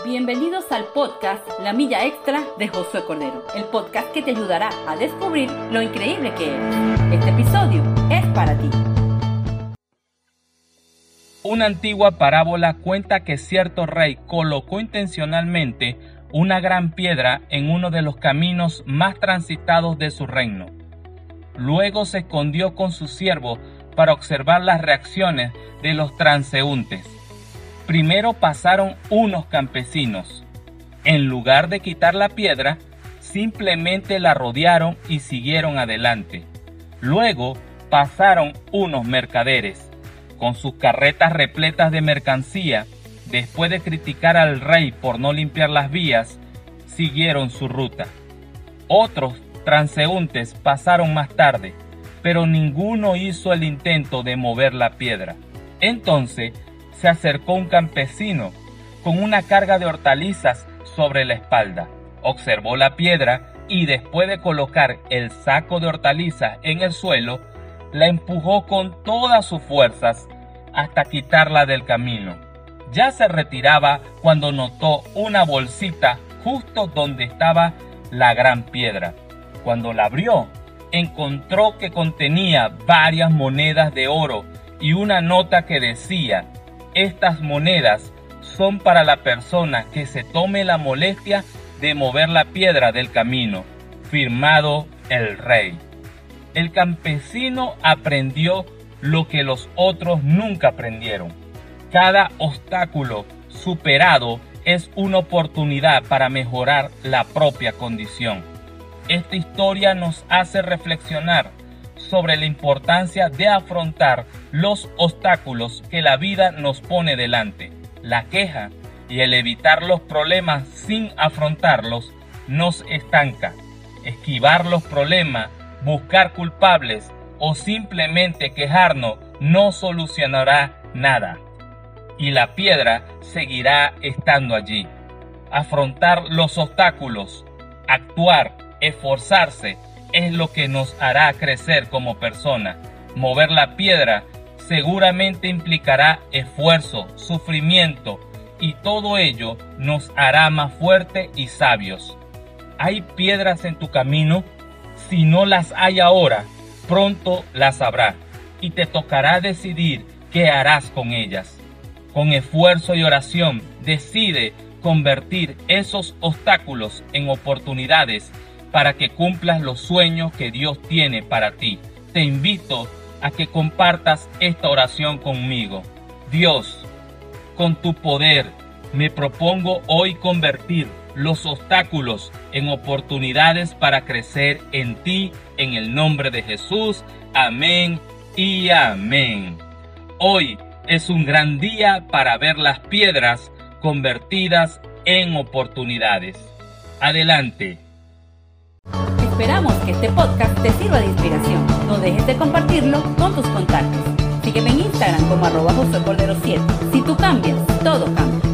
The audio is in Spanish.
Bienvenidos al podcast La Milla Extra de Josué Cordero, el podcast que te ayudará a descubrir lo increíble que eres. Este episodio es para ti. Una antigua parábola cuenta que cierto rey colocó intencionalmente una gran piedra en uno de los caminos más transitados de su reino. Luego se escondió con su siervo para observar las reacciones de los transeúntes. Primero pasaron unos campesinos. En lugar de quitar la piedra, simplemente la rodearon y siguieron adelante. Luego pasaron unos mercaderes. Con sus carretas repletas de mercancía, después de criticar al rey por no limpiar las vías, siguieron su ruta. Otros transeúntes pasaron más tarde, pero ninguno hizo el intento de mover la piedra. Entonces se acercó un campesino con una carga de hortalizas sobre la espalda. Observó la piedra y después de colocar el saco de hortalizas en el suelo, la empujó con todas sus fuerzas hasta quitarla del camino. Ya se retiraba cuando notó una bolsita justo donde estaba la gran piedra. Cuando la abrió, encontró que contenía varias monedas de oro y una nota que decía, estas monedas son para la persona que se tome la molestia de mover la piedra del camino. Firmado el rey. El campesino aprendió lo que los otros nunca aprendieron. Cada obstáculo superado es una oportunidad para mejorar la propia condición. Esta historia nos hace reflexionar sobre la importancia de afrontar los obstáculos que la vida nos pone delante. La queja y el evitar los problemas sin afrontarlos nos estanca. Esquivar los problemas, buscar culpables o simplemente quejarnos no solucionará nada. Y la piedra seguirá estando allí. Afrontar los obstáculos, actuar, esforzarse, es lo que nos hará crecer como persona. Mover la piedra seguramente implicará esfuerzo, sufrimiento y todo ello nos hará más fuertes y sabios. ¿Hay piedras en tu camino? Si no las hay ahora, pronto las habrá y te tocará decidir qué harás con ellas. Con esfuerzo y oración, decide convertir esos obstáculos en oportunidades para que cumplas los sueños que Dios tiene para ti. Te invito a que compartas esta oración conmigo. Dios, con tu poder, me propongo hoy convertir los obstáculos en oportunidades para crecer en ti, en el nombre de Jesús. Amén y amén. Hoy es un gran día para ver las piedras convertidas en oportunidades. Adelante. Esperamos que este podcast te sirva de inspiración. No dejes de compartirlo con tus contactos. Sígueme en Instagram como arroba José Cordero 7. Si tú cambias, todo cambia.